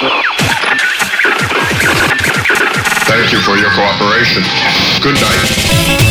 Thank you for your cooperation. Good night.